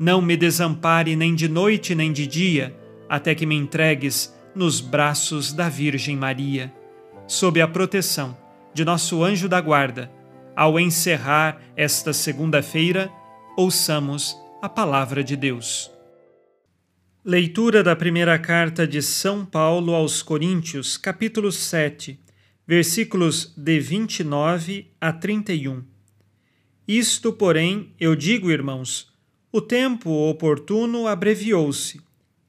não me desampare nem de noite nem de dia, até que me entregues nos braços da Virgem Maria. Sob a proteção de nosso anjo da guarda, ao encerrar esta segunda-feira, ouçamos a palavra de Deus. Leitura da primeira carta de São Paulo aos Coríntios, capítulo 7, versículos de 29 a 31. Isto, porém, eu digo, irmãos, o tempo oportuno abreviou-se.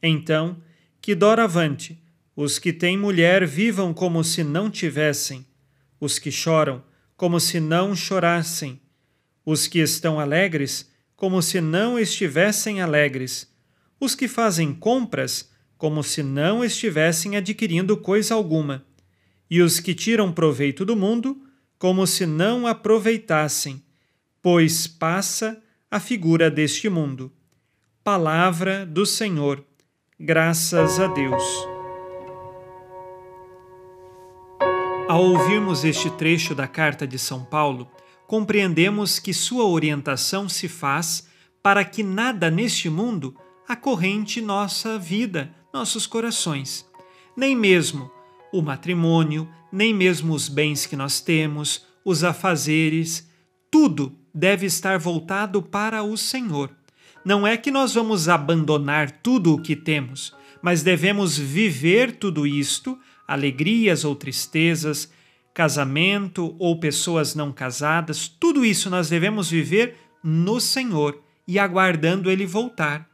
Então, que doravante, os que têm mulher vivam como se não tivessem, os que choram como se não chorassem, os que estão alegres como se não estivessem alegres, os que fazem compras como se não estivessem adquirindo coisa alguma, e os que tiram proveito do mundo como se não aproveitassem, pois passa a figura deste mundo. Palavra do Senhor. Graças a Deus. Ao ouvirmos este trecho da carta de São Paulo, compreendemos que sua orientação se faz para que nada neste mundo acorrente nossa vida, nossos corações. Nem mesmo o matrimônio, nem mesmo os bens que nós temos, os afazeres, tudo deve estar voltado para o Senhor. Não é que nós vamos abandonar tudo o que temos, mas devemos viver tudo isto, alegrias ou tristezas, casamento ou pessoas não casadas, tudo isso nós devemos viver no Senhor e aguardando Ele voltar.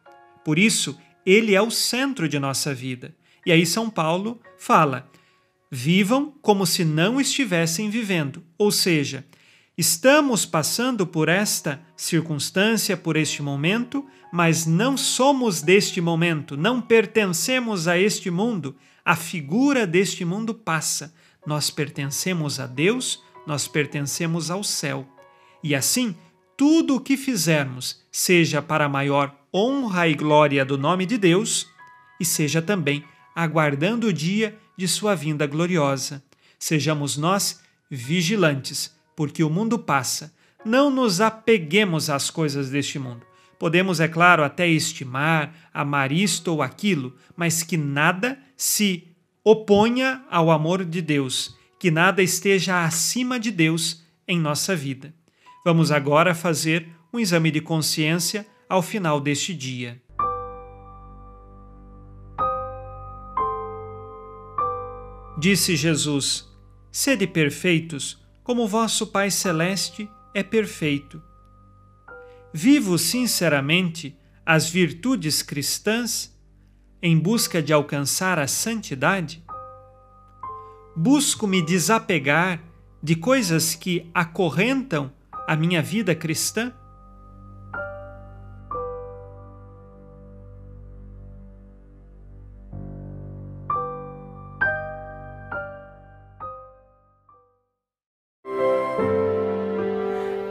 Por isso, Ele é o centro de nossa vida. E aí, São Paulo fala: vivam como se não estivessem vivendo, ou seja, Estamos passando por esta circunstância, por este momento, mas não somos deste momento, não pertencemos a este mundo. A figura deste mundo passa. Nós pertencemos a Deus, nós pertencemos ao céu. E assim, tudo o que fizermos, seja para maior honra e glória do nome de Deus, e seja também aguardando o dia de sua vinda gloriosa. Sejamos nós vigilantes porque o mundo passa. Não nos apeguemos às coisas deste mundo. Podemos, é claro, até estimar, amar isto ou aquilo, mas que nada se oponha ao amor de Deus, que nada esteja acima de Deus em nossa vida. Vamos agora fazer um exame de consciência ao final deste dia. Disse Jesus: Sede perfeitos, como vosso Pai Celeste é perfeito. Vivo sinceramente as virtudes cristãs em busca de alcançar a santidade? Busco me desapegar de coisas que acorrentam a minha vida cristã?